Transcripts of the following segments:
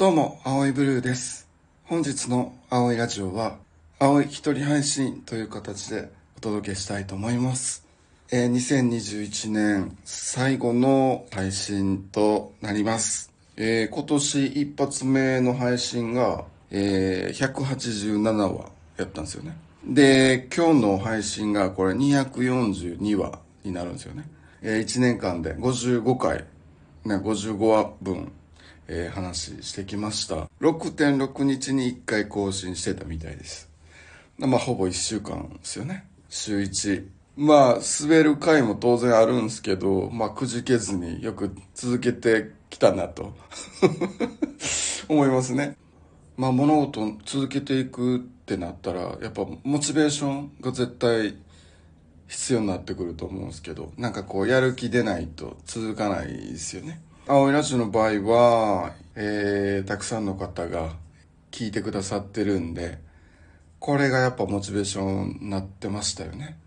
どうも、青いブルーです。本日の青いラジオは、青い一人配信という形でお届けしたいと思います。えー2021年最後の配信となります。えー今年一発目の配信が、えー187話やったんですよね。で、今日の配信がこれ242話になるんですよね。えー1年間で55回、ね、55話分、えー話してきました。6.6日に1回更新してたみたいです。まあ、ほぼ1週間ですよね。週1。まあ、滑る回も当然あるんですけど、まあ、くじけずによく続けてきたなと 思いますね。まあ、物事を続けていくってなったら、やっぱモチベーションが絶対必要になってくると思うんですけど、なんかこう、やる気出ないと続かないですよね。青いラジオの場合は、えー、たくさんの方が聞いてくださってるんで、これがやっぱモチベーションになってましたよね。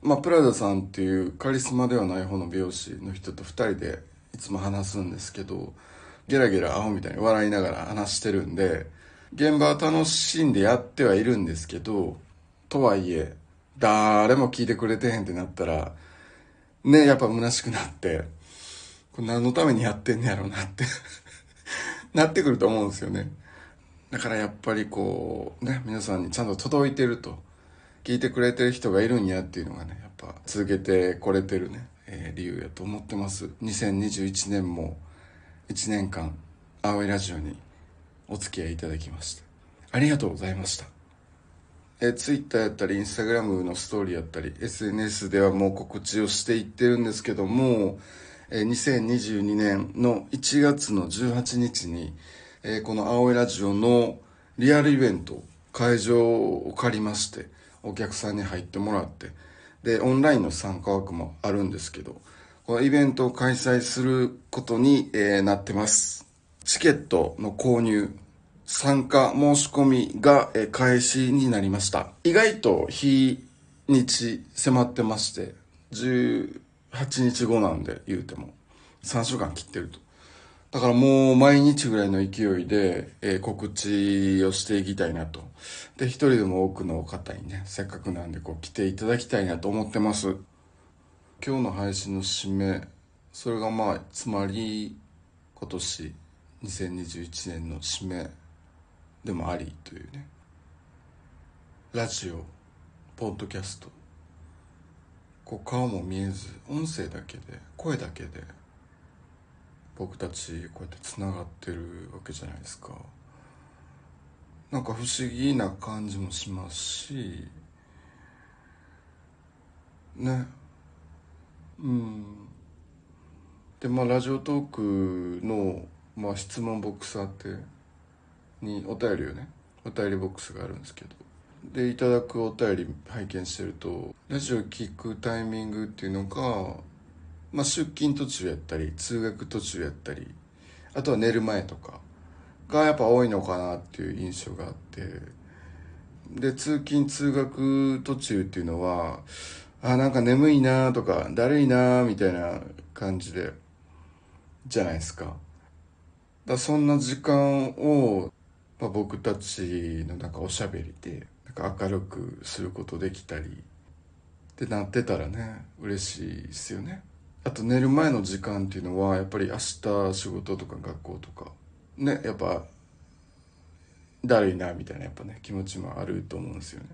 まあ、プラダさんっていうカリスマではない方の美容師の人と二人でいつも話すんですけど、ゲラゲラアホみたいに笑いながら話してるんで、現場は楽しんでやってはいるんですけど、とはいえ、誰も聞いてくれてへんってなったら、ね、やっぱ虚しくなって、これ何のためにやってんねやろうなって なってくると思うんですよね。だからやっぱりこう、ね、皆さんにちゃんと届いてると、聞いてくれてる人がいるんやっていうのがね、やっぱ続けてこれてるね、えー理由やと思ってます。2021年も1年間、青いラジオにお付き合いいただきまして、ありがとうございました。えー、Twitter やったり、Instagram のストーリーやったり、SNS ではもう告知をしていってるんですけども、2022年の1月の18日に、えこの青いラジオのリアルイベント、会場を借りまして、お客さんに入ってもらって、で、オンラインの参加枠もあるんですけど、このイベントを開催することに、えなってます。チケットの購入、参加申し込みが、え開始になりました。意外と日にち迫ってまして、8日後なんで言うても、3週間切ってると。だからもう毎日ぐらいの勢いで、えー告知をしていきたいなと。で、一人でも多くの方にね、せっかくなんでこう来ていただきたいなと思ってます。今日の配信の締め、それがまあ、つまり今年2021年の締めでもありというね。ラジオ、ポッドキャスト、こう顔も見えず、音声だけで、声だけで、僕たちこうやってつながってるわけじゃないですか。なんか不思議な感じもしますしね。うん。でまあラジオトークの、まあ、質問ボックスあってにお便りをねお便りボックスがあるんですけど。でいただくお便り拝見してるとラジオ聞くタイミングっていうのがまあ、出勤途中やったり通学途中やったりあとは寝る前とかがやっぱ多いのかなっていう印象があってで通勤通学途中っていうのはあなんか眠いなとかだるいなみたいな感じでじゃないですか。だそんな時間を、まあ、僕たちのなんかおしゃべりでなんか明るくすることできたりってなってたらね嬉しいですよね。あと寝る前の時間っていうのはやっぱり明日仕事とか学校とかねやっぱだるいなみたいなやっぱね気持ちもあると思うんですよね。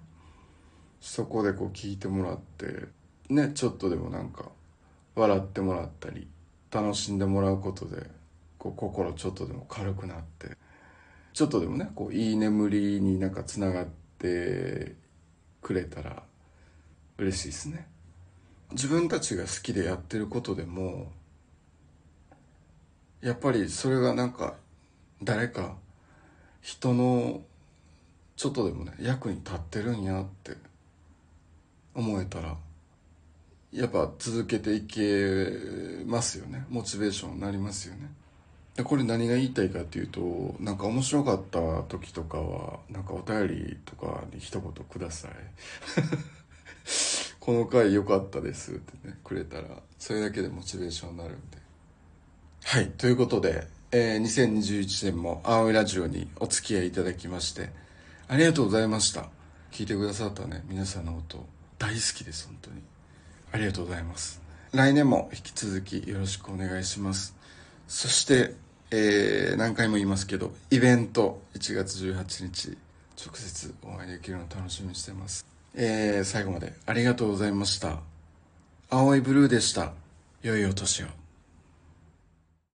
そこでこう聞いてもらってねちょっとでもなんか笑ってもらったり楽しんでもらうことでこう心ちょっとでも軽くなってちょっとでもねこういい眠りになんかつながってくれたら嬉しいですね。自分たちが好きでやってることでもやっぱりそれがなんか誰か人のちょっとでもね役に立ってるんやって思えたらやっぱ続けていけますよね。モチベーションになりますよね。でこれ何が言いたいかっていうとなんか面白かった時とかはなんかお便りとかに一言ください。この回良かったですってね、くれたら、それだけでモチベーションになるんで。はい、ということで、えー、2021年も青いラジオにお付き合いいただきましてありがとうございました。聞いてくださったね皆さんのこと大好きです本当に。ありがとうございます。来年も引き続きよろしくお願いします。そして、えー、何回も言いますけどイベント1月18日直接お会いできるの楽しみにしてます。えー、最後までありがとうございました。青いブルーでした。良いお年を。